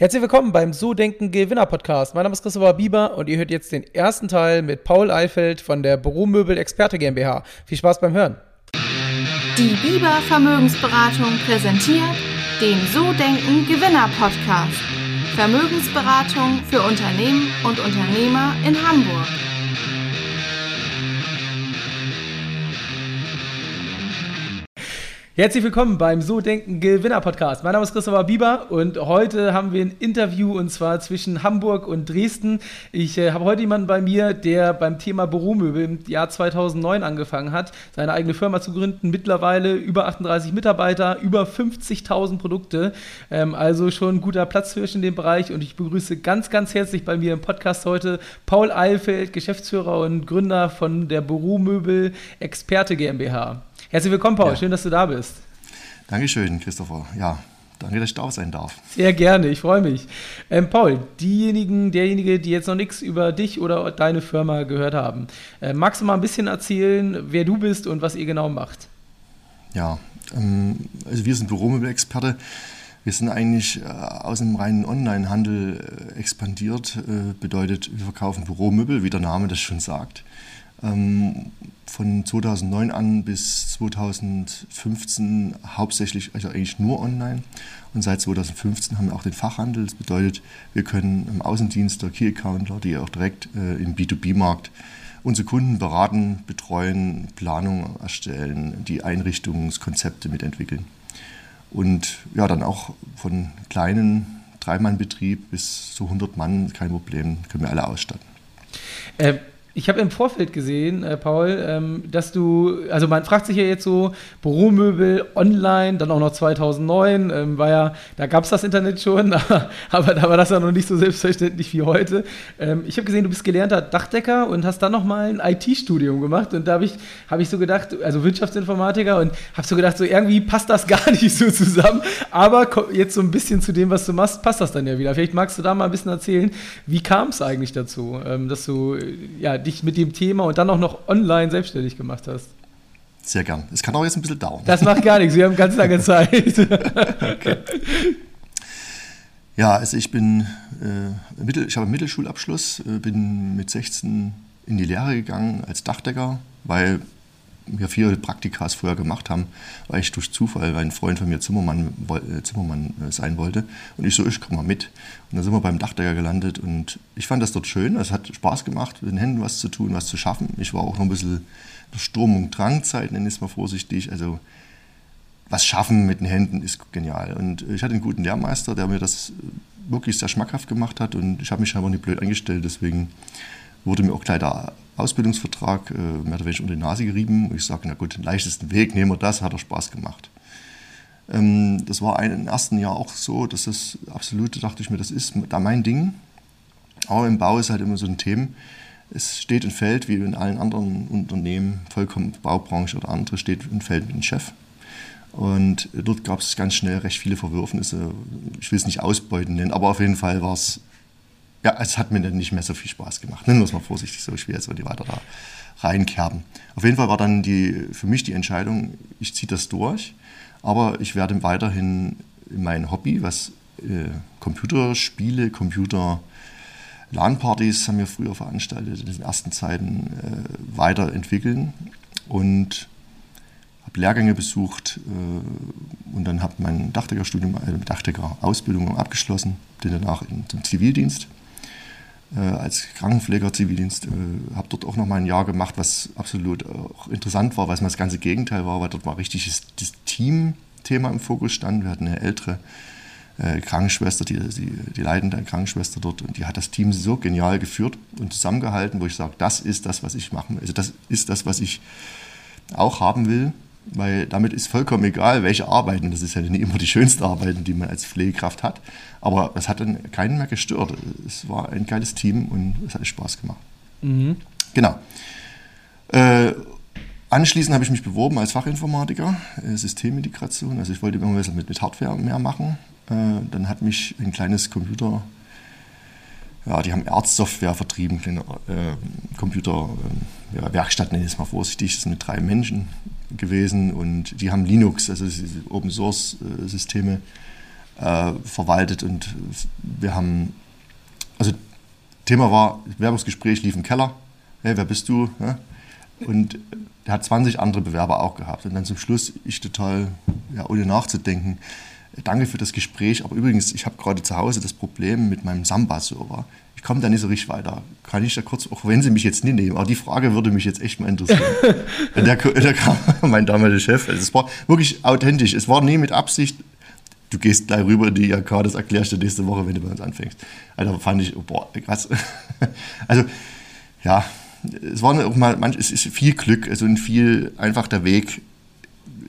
Herzlich willkommen beim So Denken Gewinner Podcast. Mein Name ist Christopher Bieber und ihr hört jetzt den ersten Teil mit Paul Eifeld von der Büromöbel Experte GmbH. Viel Spaß beim Hören. Die Bieber Vermögensberatung präsentiert den So Denken Gewinner Podcast. Vermögensberatung für Unternehmen und Unternehmer in Hamburg. Herzlich willkommen beim So Denken Gewinner Podcast. Mein Name ist Christopher Bieber und heute haben wir ein Interview und zwar zwischen Hamburg und Dresden. Ich äh, habe heute jemanden bei mir, der beim Thema Büromöbel im Jahr 2009 angefangen hat, seine eigene Firma zu gründen. Mittlerweile über 38 Mitarbeiter, über 50.000 Produkte. Ähm, also schon ein guter Platzhirsch in dem Bereich und ich begrüße ganz, ganz herzlich bei mir im Podcast heute Paul Eilfeld, Geschäftsführer und Gründer von der Büromöbel Experte GmbH. Herzlich willkommen, Paul. Ja. Schön, dass du da bist. Dankeschön, Christopher. Ja, danke, dass ich da sein darf. Sehr gerne, ich freue mich. Ähm, Paul, diejenigen, derjenige, die jetzt noch nichts über dich oder deine Firma gehört haben, äh, magst du mal ein bisschen erzählen, wer du bist und was ihr genau macht? Ja, ähm, also wir sind Büromöbelexperte. Wir sind eigentlich äh, aus dem reinen Onlinehandel äh, expandiert. Äh, bedeutet, wir verkaufen Büromöbel, wie der Name das schon sagt. Ähm, von 2009 an bis 2015 hauptsächlich, also eigentlich nur online. Und seit 2015 haben wir auch den Fachhandel. Das bedeutet, wir können im Außendienst der Key-Accountler, die auch direkt äh, im B2B-Markt unsere Kunden beraten, betreuen, Planungen erstellen, die Einrichtungskonzepte mitentwickeln. Und ja, dann auch von kleinen Dreimann-Betrieb bis zu 100 Mann, kein Problem, können wir alle ausstatten. Äh, ich habe im Vorfeld gesehen, äh, Paul, ähm, dass du, also man fragt sich ja jetzt so, Büromöbel online, dann auch noch 2009, ähm, war ja, da gab es das Internet schon, aber da war das ja noch nicht so selbstverständlich wie heute. Ähm, ich habe gesehen, du bist gelernter Dachdecker und hast dann nochmal ein IT-Studium gemacht und da habe ich, hab ich so gedacht, also Wirtschaftsinformatiker und habe so gedacht, so irgendwie passt das gar nicht so zusammen, aber jetzt so ein bisschen zu dem, was du machst, passt das dann ja wieder. Vielleicht magst du da mal ein bisschen erzählen, wie kam es eigentlich dazu, ähm, dass du, ja, dich mit dem Thema und dann auch noch online selbstständig gemacht hast. Sehr gern. Es kann auch jetzt ein bisschen dauern. Das macht gar nichts. Wir haben ganz lange Zeit. okay. Ja, also ich bin, äh, Mittel, ich habe einen Mittelschulabschluss, äh, bin mit 16 in die Lehre gegangen als Dachdecker, weil wir viele Praktikas vorher gemacht haben, weil ich durch Zufall, weil ein Freund von mir Zimmermann, äh, Zimmermann äh, sein wollte. Und ich so, ich komm mal mit. Und dann sind wir beim Dachdecker gelandet und ich fand das dort schön. Es hat Spaß gemacht, mit den Händen was zu tun, was zu schaffen. Ich war auch noch ein bisschen Sturm- und Drangzeit, nenne ich es mal vorsichtig. Also was schaffen mit den Händen ist genial. Und ich hatte einen guten Lehrmeister, der mir das wirklich sehr schmackhaft gemacht hat und ich habe mich aber nicht blöd angestellt, deswegen wurde mir auch gleich der Ausbildungsvertrag äh, mehr oder weniger unter die Nase gerieben. Und ich sage, na gut, den leichtesten Weg, nehmen wir das, hat er Spaß gemacht. Ähm, das war im ersten Jahr auch so, dass das absolut, dachte ich mir, das ist da mein Ding. Aber im Bau ist halt immer so ein Thema. Es steht und fällt, wie in allen anderen Unternehmen, vollkommen Baubranche oder andere, steht und fällt mit dem Chef. Und dort gab es ganz schnell recht viele Verwürfnisse. Ich will es nicht ausbeuten nennen, aber auf jeden Fall war es ja, es hat mir dann nicht mehr so viel Spaß gemacht. Nennen wir es mal vorsichtig so, ich will jetzt nicht weiter da reinkerben. Auf jeden Fall war dann die, für mich die Entscheidung, ich ziehe das durch, aber ich werde weiterhin mein Hobby, was äh, Computerspiele, Computer LAN-Partys haben wir früher veranstaltet in den ersten Zeiten äh, weiterentwickeln und habe Lehrgänge besucht äh, und dann habe mein Dachdeckerstudium, äh, Dachdecker-Ausbildung abgeschlossen, bin danach in, zum Zivildienst als Krankenpfleger Zivildienst, äh, habe dort auch noch mal ein Jahr gemacht, was absolut auch interessant war, weil es mal das ganze Gegenteil war, weil dort mal richtig das, das Team-Thema im Fokus stand. Wir hatten eine ältere äh, Krankenschwester, die, die, die leitende Krankenschwester dort, und die hat das Team so genial geführt und zusammengehalten, wo ich sage, das ist das, was ich machen will. Also das ist das, was ich auch haben will weil damit ist vollkommen egal, welche Arbeiten, das ist ja nicht immer die schönste Arbeit, die man als Pflegekraft hat, aber es hat dann keinen mehr gestört. Es war ein geiles Team und es hat Spaß gemacht. Mhm. Genau. Äh, anschließend habe ich mich beworben als Fachinformatiker, äh, Systemintegration, also ich wollte immer mit, mit Hardware mehr machen. Äh, dann hat mich ein kleines Computer ja, die haben Erzsoftware vertrieben, kleine äh, Computer, äh, nenne ich es mal vorsichtig, das sind mit drei Menschen gewesen und die haben Linux, also Open Source äh, Systeme äh, verwaltet und wir haben, also Thema war, Bewerbungsgespräch lief im Keller. Hey, wer bist du? Ja? Und er hat 20 andere Bewerber auch gehabt. Und dann zum Schluss, ich total, ja, ohne nachzudenken, danke für das Gespräch, aber übrigens, ich habe gerade zu Hause das Problem mit meinem Samba-Server. Ich komme da nicht so richtig weiter. Kann ich da kurz, auch wenn Sie mich jetzt nicht nehmen, aber die Frage würde mich jetzt echt mal interessieren. der, der kam mein damaliger Chef. Also es war wirklich authentisch. Es war nie mit Absicht, du gehst gleich rüber in die IHK, das erklärst du nächste Woche, wenn du bei uns anfängst. Also fand ich, oh, boah, krass. Also, ja, es war auch mal, manch, es ist viel Glück, also viel einfach der Weg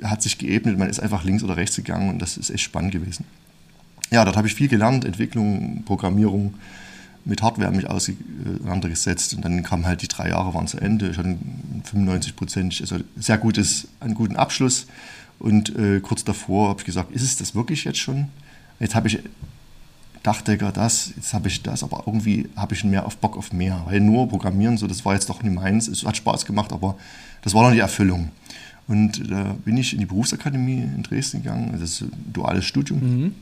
hat sich geebnet, man ist einfach links oder rechts gegangen und das ist echt spannend gewesen. Ja, dort habe ich viel gelernt, Entwicklung, Programmierung, mit Hardware mich auseinandergesetzt und dann kamen halt die drei Jahre waren zu Ende, schon 95 Prozent, also sehr gutes, einen guten Abschluss und äh, kurz davor habe ich gesagt, ist es das wirklich jetzt schon? Jetzt habe ich Dachdecker das, jetzt habe ich das, aber irgendwie habe ich mehr auf Bock auf mehr, weil nur Programmieren, so das war jetzt doch nicht meins, es hat Spaß gemacht, aber das war noch die Erfüllung. Und da bin ich in die Berufsakademie in Dresden gegangen, das ist ein duales Studium. Mhm.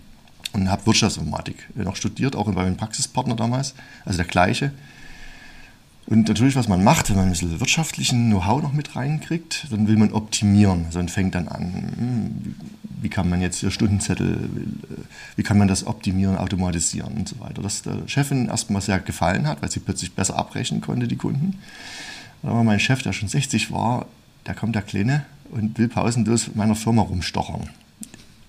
Und habe Wirtschaftsinformatik noch studiert, auch bei meinem Praxispartner damals, also der gleiche. Und natürlich, was man macht, wenn man ein bisschen wirtschaftlichen Know-how noch mit reinkriegt, dann will man optimieren. Also man fängt dann an, hm, wie kann man jetzt hier Stundenzettel, wie kann man das optimieren, automatisieren und so weiter. Das der Chefin erstmal sehr gefallen hat, weil sie plötzlich besser abrechnen konnte, die Kunden. Aber mein Chef, der schon 60 war, der kommt der Kleine und will pausenlos in meiner Firma rumstochern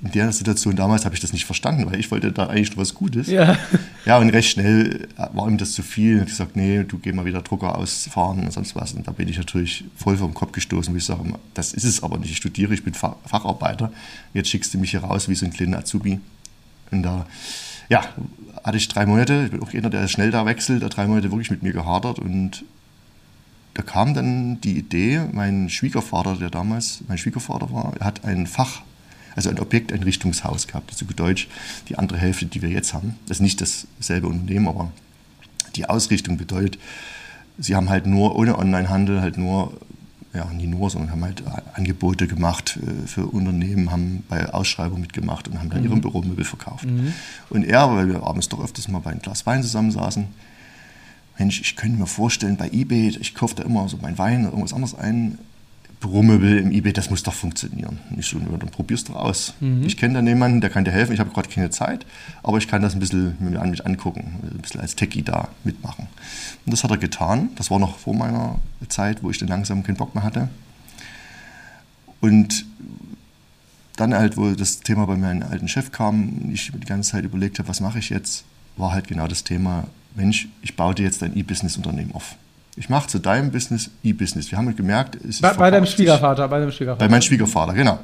in der Situation damals habe ich das nicht verstanden, weil ich wollte da eigentlich was Gutes. Ja. Ja, und recht schnell war ihm das zu viel. Und ich gesagt, nee, du geh mal wieder Drucker ausfahren und sonst was. Und da bin ich natürlich voll vom Kopf gestoßen, wo ich sage, das ist es aber nicht. Ich studiere, ich bin Facharbeiter. Jetzt schickst du mich hier raus wie so ein kleiner Azubi. Und da, ja, hatte ich drei Monate, ich bin auch einer, der schnell da wechselt, da drei Monate wirklich mit mir gehadert und da kam dann die Idee, mein Schwiegervater, der damals mein Schwiegervater war, hat ein Fach also ein Objekteinrichtungshaus gehabt. Also Deutsch die andere Hälfte, die wir jetzt haben. Das ist nicht dasselbe Unternehmen, aber die Ausrichtung bedeutet, sie haben halt nur ohne Onlinehandel halt nur ja, nicht nur, sondern haben halt Angebote gemacht äh, für Unternehmen, haben bei Ausschreibungen mitgemacht und haben dann mhm. ihre Büromöbel verkauft. Mhm. Und er, weil wir abends doch öfters mal bei einem Glas Wein zusammensaßen, Mensch, ich könnte mir vorstellen, bei Ebay, ich kaufe da immer so meinen Wein oder irgendwas anderes ein, Büromöbel im eBay, das muss doch funktionieren. Ich so, dann probierst du aus. Mhm. Ich kenne da jemanden, der kann dir helfen. Ich habe gerade keine Zeit, aber ich kann das ein bisschen mir an mich angucken, ein bisschen als Techie da mitmachen. Und das hat er getan. Das war noch vor meiner Zeit, wo ich dann langsam keinen Bock mehr hatte. Und dann halt, wo das Thema bei meinem alten Chef kam und ich die ganze Zeit überlegt habe, was mache ich jetzt, war halt genau das Thema, Mensch, ich baue dir jetzt ein E-Business-Unternehmen auf. Ich mache zu deinem Business E-Business. Wir haben gemerkt, es bei, bei deinem Schwiegervater, bei deinem Schwiegervater. Bei meinem Schwiegervater, genau.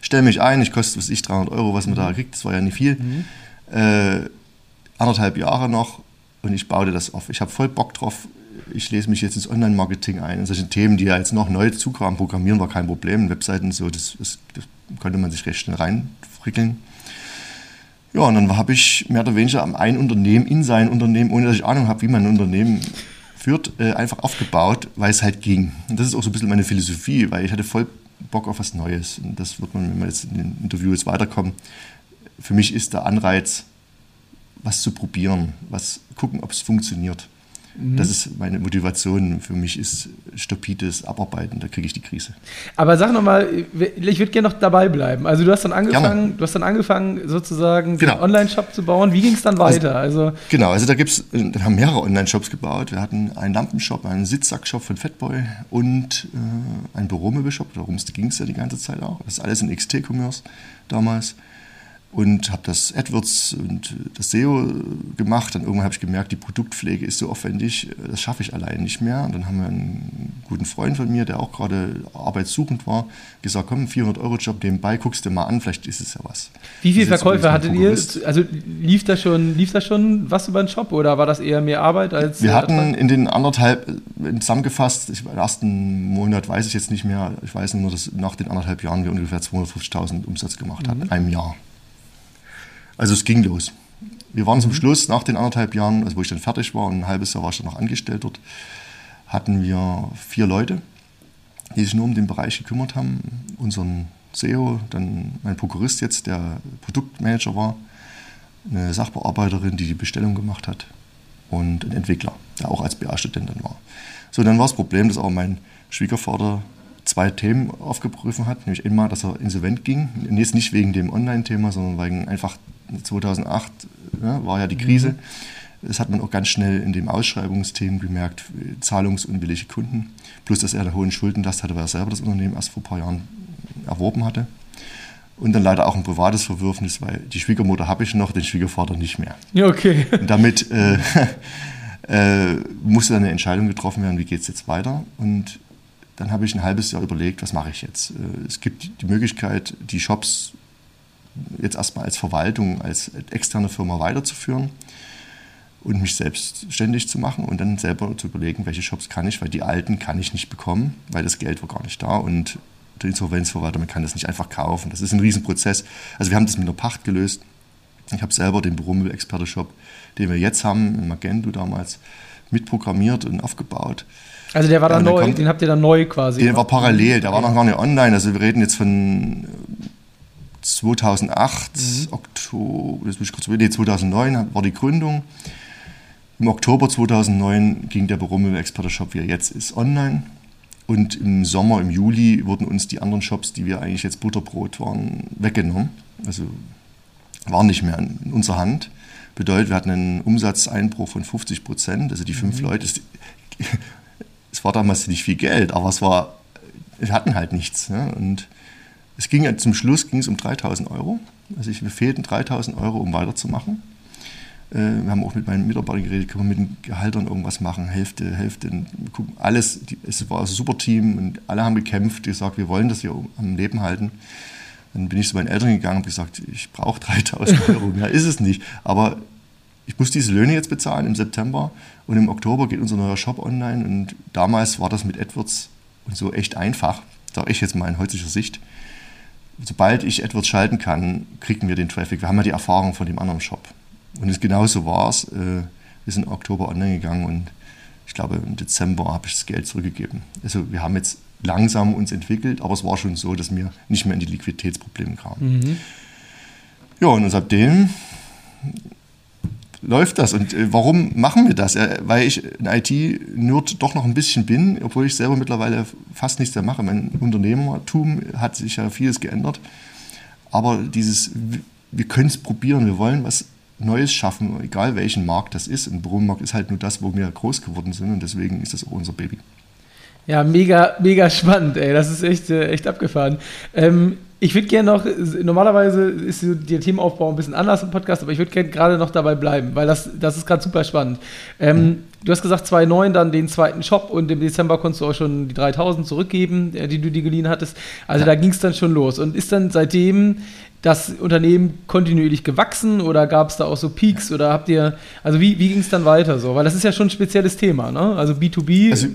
Stell mich ein, ich koste, was ich, 300 Euro, was man mhm. da kriegt, das war ja nicht viel. Mhm. Äh, anderthalb Jahre noch und ich baue dir das auf. Ich habe voll Bock drauf. Ich lese mich jetzt ins Online-Marketing ein, in solche Themen, die ja jetzt noch neu zukamen. Programmieren war kein Problem, Webseiten so, das, das, das konnte man sich recht schnell reinfrickeln. Ja, und dann habe ich mehr oder weniger ein Unternehmen in sein Unternehmen, ohne dass ich Ahnung habe, wie man ein Unternehmen führt, äh, einfach aufgebaut, weil es halt ging. Und das ist auch so ein bisschen meine Philosophie, weil ich hatte voll Bock auf was Neues. Und das wird man, wenn wir jetzt in dem Interview jetzt weiterkommen, für mich ist der Anreiz, was zu probieren, was gucken, ob es funktioniert. Mhm. Das ist meine Motivation. Für mich ist stupides Abarbeiten, da kriege ich die Krise. Aber sag nochmal, ich würde gerne noch dabei bleiben. Also du hast dann angefangen, du hast dann angefangen, sozusagen genau. einen Online-Shop zu bauen. Wie ging es dann also, weiter? Also, also, genau, also da gibt's, dann haben mehrere Online-Shops gebaut. Wir hatten einen Lampenshop, einen Sitzsack-Shop von Fatboy und äh, einen Büromöbelshop. Darum ging es ja die ganze Zeit auch. Das ist alles in XT-Commerce damals und habe das AdWords und das SEO gemacht. Dann irgendwann habe ich gemerkt, die Produktpflege ist so aufwendig, das schaffe ich allein nicht mehr. Und dann haben wir einen guten Freund von mir, der auch gerade arbeitssuchend war, gesagt, komm, 400 Euro Job nebenbei, guckst du mal an, vielleicht ist es ja was. Wie viele Verkäufe hattet ihr? Also lief da schon, lief da schon was über den Shop oder war das eher mehr Arbeit als? Wir hatten in den anderthalb zusammengefasst, ich, im ersten Monat weiß ich jetzt nicht mehr, ich weiß nur, dass nach den anderthalb Jahren wir ungefähr 250.000 Umsatz gemacht haben, mhm. in einem Jahr. Also es ging los. Wir waren zum. Schluss, nach den anderthalb Jahren, also wo ich dann fertig war und ein halbes Jahr war ich dann noch angestellt dort, hatten wir vier Leute, die sich nur um den Bereich gekümmert haben, unseren SEO, dann mein Prokurist jetzt, der Produktmanager war, eine Sachbearbeiterin, die die Bestellung gemacht hat und ein Entwickler, der auch als BA-Student dann war. So, dann war das Problem, dass auch mein Schwiegervater zwei Themen aufgerufen hat, nämlich einmal, dass er insolvent ging, jetzt nicht wegen dem Online-Thema, sondern wegen einfach 2008 ja, war ja die Krise. Mhm. Das hat man auch ganz schnell in dem Ausschreibungsthemen gemerkt, zahlungsunwillige Kunden, plus dass er eine hohen Schuldenlast hatte, weil er selber das Unternehmen erst vor ein paar Jahren erworben hatte. Und dann leider auch ein privates Verwürfnis, weil die Schwiegermutter habe ich noch, den Schwiegervater nicht mehr. Ja, okay. Und damit äh, äh, musste dann eine Entscheidung getroffen werden, wie geht es jetzt weiter. Und dann habe ich ein halbes Jahr überlegt, was mache ich jetzt. Äh, es gibt die Möglichkeit, die Shops jetzt erstmal als Verwaltung, als externe Firma weiterzuführen und mich selbstständig zu machen und dann selber zu überlegen, welche Shops kann ich, weil die alten kann ich nicht bekommen, weil das Geld war gar nicht da und der Insolvenzverwalter, man kann das nicht einfach kaufen. Das ist ein Riesenprozess. Also wir haben das mit einer Pacht gelöst. Ich habe selber den Büromüll-Experte-Shop, den wir jetzt haben, in Magento damals, mitprogrammiert und aufgebracht. Also der war dann ja, neu, kommt, den habt ihr dann neu quasi. Den war parallel, der war noch gar nicht online. Also wir reden jetzt von 2008, mhm. Oktober, das kurz nee, 2009 war die Gründung. Im Oktober 2009 ging der Büromüll-Experte-Shop, wie er jetzt ist, online. Und im Sommer, im Juli, wurden uns die anderen Shops, die wir eigentlich jetzt Butterbrot waren, weggenommen. Also waren nicht mehr in unserer Hand. Bedeutet, wir hatten einen Umsatzeinbruch von 50 Prozent. Also die fünf mhm. Leute, es war damals nicht viel Geld, aber es war, wir hatten halt nichts. Ne? Und es ging zum Schluss ging es um 3000 Euro. Also ich, mir fehlten 3000 Euro, um weiterzumachen. Äh, wir haben auch mit meinen Mitarbeitern geredet, können wir mit den Gehaltern irgendwas machen, Hälfte, Hälfte, alles, es war ein super Team und alle haben gekämpft, gesagt, wir wollen das hier am Leben halten. Dann bin ich zu meinen Eltern gegangen und gesagt, ich brauche 3000 Euro, mehr ist es nicht. Aber ich muss diese Löhne jetzt bezahlen im September und im Oktober geht unser neuer Shop online und damals war das mit AdWords und so echt einfach, sage ich jetzt mal in heutiger Sicht. Sobald ich AdWords schalten kann, kriegen wir den Traffic. Wir haben ja die Erfahrung von dem anderen Shop. Und genauso war es. Äh, wir sind im Oktober online gegangen und ich glaube im Dezember habe ich das Geld zurückgegeben. Also wir haben jetzt langsam uns entwickelt, aber es war schon so, dass wir nicht mehr in die Liquiditätsprobleme kamen. Mhm. Ja, und seitdem läuft das. Und äh, warum machen wir das? Weil ich ein IT-Nerd doch noch ein bisschen bin, obwohl ich selber mittlerweile fast nichts mehr mache. Mein Unternehmertum hat sich ja vieles geändert. Aber dieses, wir können es probieren, wir wollen was Neues schaffen, egal welchen Markt das ist. Und Büromarkt ist halt nur das, wo wir groß geworden sind und deswegen ist das auch unser Baby. Ja, mega, mega spannend, ey. Das ist echt, äh, echt abgefahren. Ähm, ich würde gerne noch, normalerweise ist der Themenaufbau ein bisschen anders im Podcast, aber ich würde gerne gerade noch dabei bleiben, weil das, das ist gerade super spannend. Ähm, mhm. Du hast gesagt, 2009 dann den zweiten Shop und im Dezember konntest du auch schon die 3000 zurückgeben, äh, die du dir geliehen hattest. Also ja. da ging es dann schon los. Und ist dann seitdem das Unternehmen kontinuierlich gewachsen oder gab es da auch so Peaks oder habt ihr, also wie, wie ging es dann weiter so? Weil das ist ja schon ein spezielles Thema, ne? Also B2B. Also,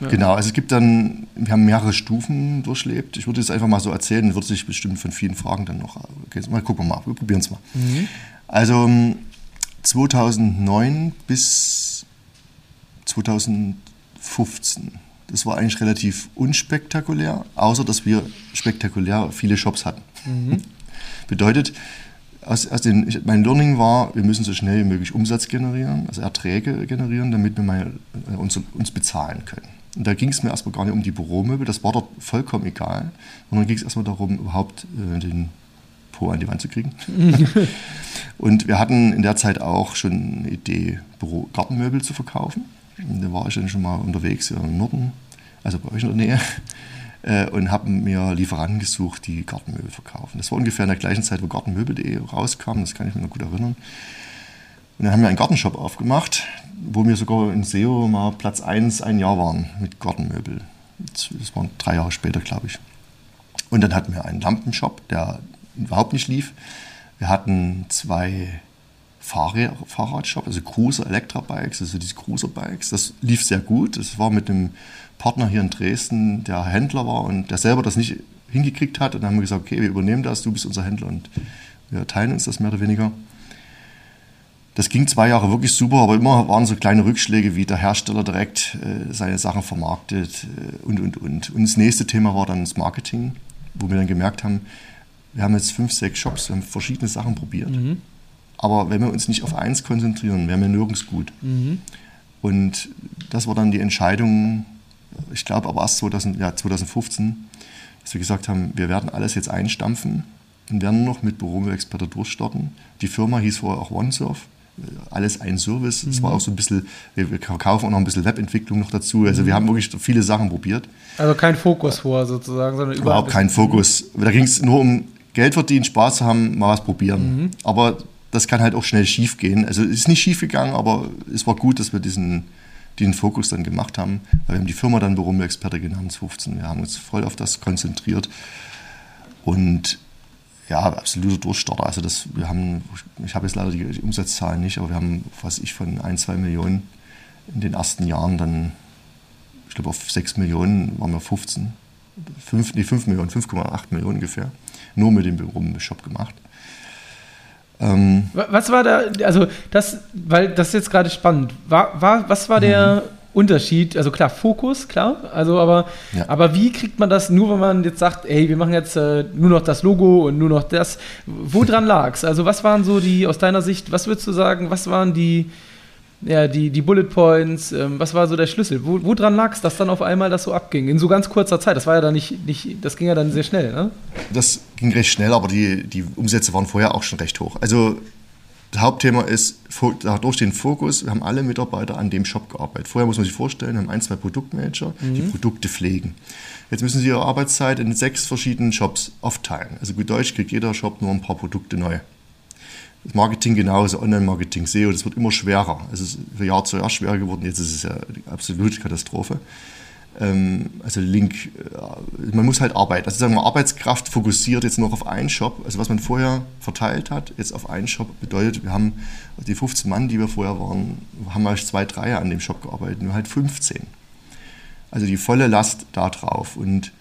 ja. Genau, also es gibt dann, wir haben mehrere Stufen durchlebt. Ich würde es einfach mal so erzählen, wird sich bestimmt von vielen Fragen dann noch, okay, mal gucken wir mal, wir probieren es mal. Mhm. Also 2009 bis 2015 das war eigentlich relativ unspektakulär, außer dass wir spektakulär viele Shops hatten. Mhm. Bedeutet, aus, aus den, ich, mein Learning war, wir müssen so schnell wie möglich Umsatz generieren, also Erträge generieren, damit wir mal, äh, uns, uns bezahlen können. Und da ging es mir erstmal gar nicht um die Büromöbel, das war dort vollkommen egal, sondern ging es erstmal darum, überhaupt äh, den Po an die Wand zu kriegen. und wir hatten in der Zeit auch schon eine Idee, Büro Gartenmöbel zu verkaufen. Und da war ich dann schon mal unterwegs im Norden, also bei euch in der Nähe äh, und habe mir Lieferanten gesucht, die Gartenmöbel verkaufen. Das war ungefähr in der gleichen Zeit, wo gartenmöbel.de rauskam, das kann ich mir noch gut erinnern. Und dann haben wir einen Gartenshop aufgemacht, wo wir sogar in SEO mal Platz 1 ein Jahr waren mit Gartenmöbel. Das waren drei Jahre später, glaube ich. Und dann hatten wir einen Lampenshop, der überhaupt nicht lief. Wir hatten zwei Fahrradshops, also Cruiser Elektrabikes, also diese Cruiser Bikes. Das lief sehr gut. Das war mit einem Partner hier in Dresden, der Händler war und der selber das nicht hingekriegt hat. Und dann haben wir gesagt, okay, wir übernehmen das, du bist unser Händler und wir teilen uns das mehr oder weniger. Das ging zwei Jahre wirklich super, aber immer waren so kleine Rückschläge, wie der Hersteller direkt äh, seine Sachen vermarktet äh, und, und, und. Und das nächste Thema war dann das Marketing. wo wir dann gemerkt haben, wir haben jetzt fünf, sechs Shops, wir haben verschiedene Sachen probiert. Mhm. Aber wenn wir uns nicht auf eins konzentrieren, wären wir nirgends gut. Mhm. Und das war dann die Entscheidung, ich glaube aber erst 2000, ja, 2015, dass wir gesagt haben, wir werden alles jetzt einstampfen und werden noch mit Büroexperte durchstarten. Die Firma hieß vorher auch OneSurf. Alles ein Service. Es mhm. war auch so ein bisschen, wir, wir kaufen auch noch ein bisschen Webentwicklung noch dazu. Also mhm. wir haben wirklich viele Sachen probiert. Also kein Fokus vor sozusagen, sondern überhaupt kein Fokus. Da ging es nur um Geld verdienen, Spaß zu haben, mal was probieren. Mhm. Aber das kann halt auch schnell schief gehen. Also es ist nicht schief gegangen, aber es war gut, dass wir diesen, den Fokus dann gemacht haben. Weil wir haben die Firma dann Büroexperte genannt, 15. Wir haben uns voll auf das konzentriert. Und ja, absoluter Durchstarter. Also das, wir haben, ich habe jetzt leider die, die Umsatzzahlen nicht, aber wir haben, was ich von ein, zwei Millionen in den ersten Jahren dann, ich glaube auf sechs Millionen waren wir 15, 5, nee, 5 Millionen, 5,8 Millionen ungefähr, nur mit dem Büro-Shop gemacht. Ähm, was war da, also das, weil das ist jetzt gerade spannend, war, war, was war der mhm. Unterschied? Also klar, Fokus, klar, also aber, ja. aber wie kriegt man das nur, wenn man jetzt sagt, hey, wir machen jetzt äh, nur noch das Logo und nur noch das, woran lag es? Also was waren so die, aus deiner Sicht, was würdest du sagen, was waren die, ja, die, die Bullet Points, ähm, was war so der Schlüssel? Wo, woran lag es, dass dann auf einmal das so abging? In so ganz kurzer Zeit. Das war ja dann nicht, nicht das ging ja dann sehr schnell, ne? Das ging recht schnell, aber die, die Umsätze waren vorher auch schon recht hoch. Also das Hauptthema ist durch den Fokus, wir haben alle Mitarbeiter an dem Shop gearbeitet. Vorher muss man sich vorstellen, wir haben ein, zwei Produktmanager, mhm. die Produkte pflegen. Jetzt müssen sie ihre Arbeitszeit in sechs verschiedenen Shops aufteilen. Also gut Deutsch kriegt jeder Shop nur ein paar Produkte neu. Das Marketing genauso, Online-Marketing, SEO, das wird immer schwerer. Es ist für Jahr zu Jahr schwerer geworden, jetzt ist es ja eine absolute Katastrophe. Ähm, also Link, äh, man muss halt arbeiten. Also sagen wir Arbeitskraft fokussiert jetzt noch auf einen Shop. Also was man vorher verteilt hat, jetzt auf einen Shop bedeutet, wir haben die 15 Mann, die wir vorher waren, haben mal zwei, drei an dem Shop gearbeitet, nur halt 15. Also die volle Last da drauf. Und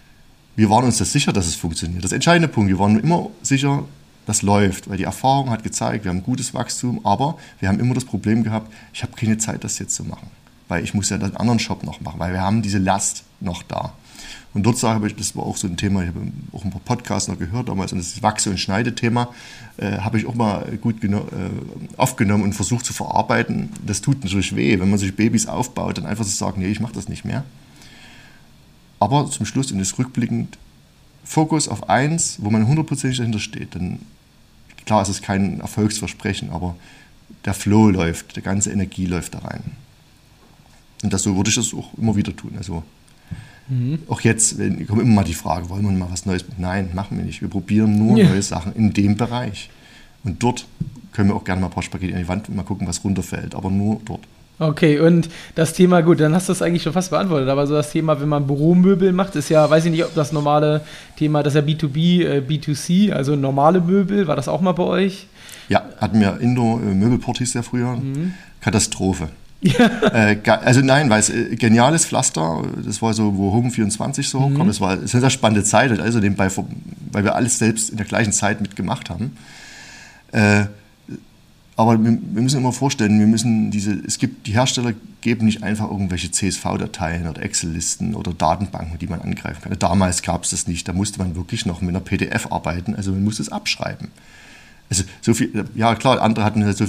wir waren uns das sicher, dass es funktioniert. Das entscheidende Punkt, wir waren immer sicher, das läuft, weil die Erfahrung hat gezeigt, wir haben gutes Wachstum, aber wir haben immer das Problem gehabt, ich habe keine Zeit, das jetzt zu machen, weil ich muss ja den anderen Shop noch machen, weil wir haben diese Last noch da. Und dort sage ich, das war auch so ein Thema, ich habe auch ein paar Podcasts noch gehört damals, und das Wachse- und Schneidethema äh, habe ich auch mal gut äh, aufgenommen und versucht zu verarbeiten. Das tut natürlich weh, wenn man sich Babys aufbaut, dann einfach zu sagen, nee, ich mache das nicht mehr. Aber zum Schluss, und das rückblickend, Fokus auf eins, wo man hundertprozentig dahinter steht, dann klar ist es kein Erfolgsversprechen, aber der Flow läuft, die ganze Energie läuft da rein. Und das, so würde ich das auch immer wieder tun. Also mhm. auch jetzt wenn, kommt immer mal die Frage, wollen wir mal was Neues? Nein, machen wir nicht. Wir probieren nur ja. neue Sachen in dem Bereich. Und dort können wir auch gerne mal ein paar Spaghetti an die Wand und mal gucken, was runterfällt, aber nur dort. Okay, und das Thema, gut, dann hast du es eigentlich schon fast beantwortet, aber so das Thema, wenn man Büromöbel macht, ist ja, weiß ich nicht, ob das normale Thema, das ist ja B2B, äh, B2C, also normale Möbel, war das auch mal bei euch? Ja, hatten wir Indo Möbelport hieß der früher. Mhm. Katastrophe. Ja. Äh, also nein, weil es äh, geniales Pflaster, das war so, wo Home 24 so hochkam, mhm. das war eine sehr spannende Zeit, also nebenbei, weil wir alles selbst in der gleichen Zeit mitgemacht haben. Äh, aber wir, wir, müssen immer vorstellen, wir müssen diese, es gibt, die Hersteller geben nicht einfach irgendwelche CSV-Dateien oder Excel-Listen oder Datenbanken, die man angreifen kann. Damals gab es das nicht, da musste man wirklich noch mit einer PDF arbeiten, also man musste es abschreiben. Also so viel, ja klar, andere hatten halt so,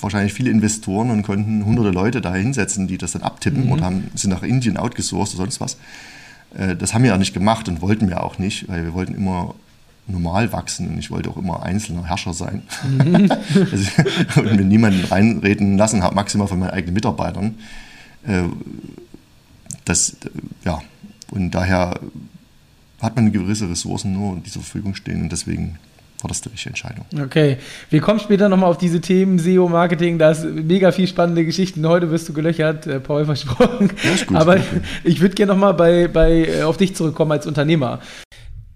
wahrscheinlich viele Investoren und konnten hunderte Leute da hinsetzen, die das dann abtippen mhm. und haben, sind nach Indien outgesourced oder sonst was. Äh, das haben wir ja nicht gemacht und wollten wir auch nicht, weil wir wollten immer normal wachsen und ich wollte auch immer einzelner Herrscher sein. Mhm. also, und mir niemanden reinreden lassen habe, maximal von meinen eigenen Mitarbeitern. Äh, das, ja, und daher hat man gewisse Ressourcen nur die zur Verfügung stehen und deswegen war das die richtige Entscheidung. Okay, wir kommen später nochmal auf diese Themen SEO, Marketing, da ist mega viel spannende Geschichten. Heute wirst du gelöchert, äh, Paul versprochen. Ja, ist gut, Aber ich würde gerne nochmal bei, bei, äh, auf dich zurückkommen als Unternehmer.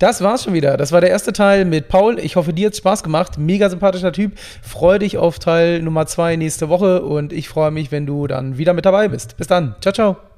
Das war's schon wieder. Das war der erste Teil mit Paul. Ich hoffe, dir hat Spaß gemacht. Mega sympathischer Typ. Freue dich auf Teil Nummer zwei nächste Woche und ich freue mich, wenn du dann wieder mit dabei bist. Bis dann. Ciao, ciao.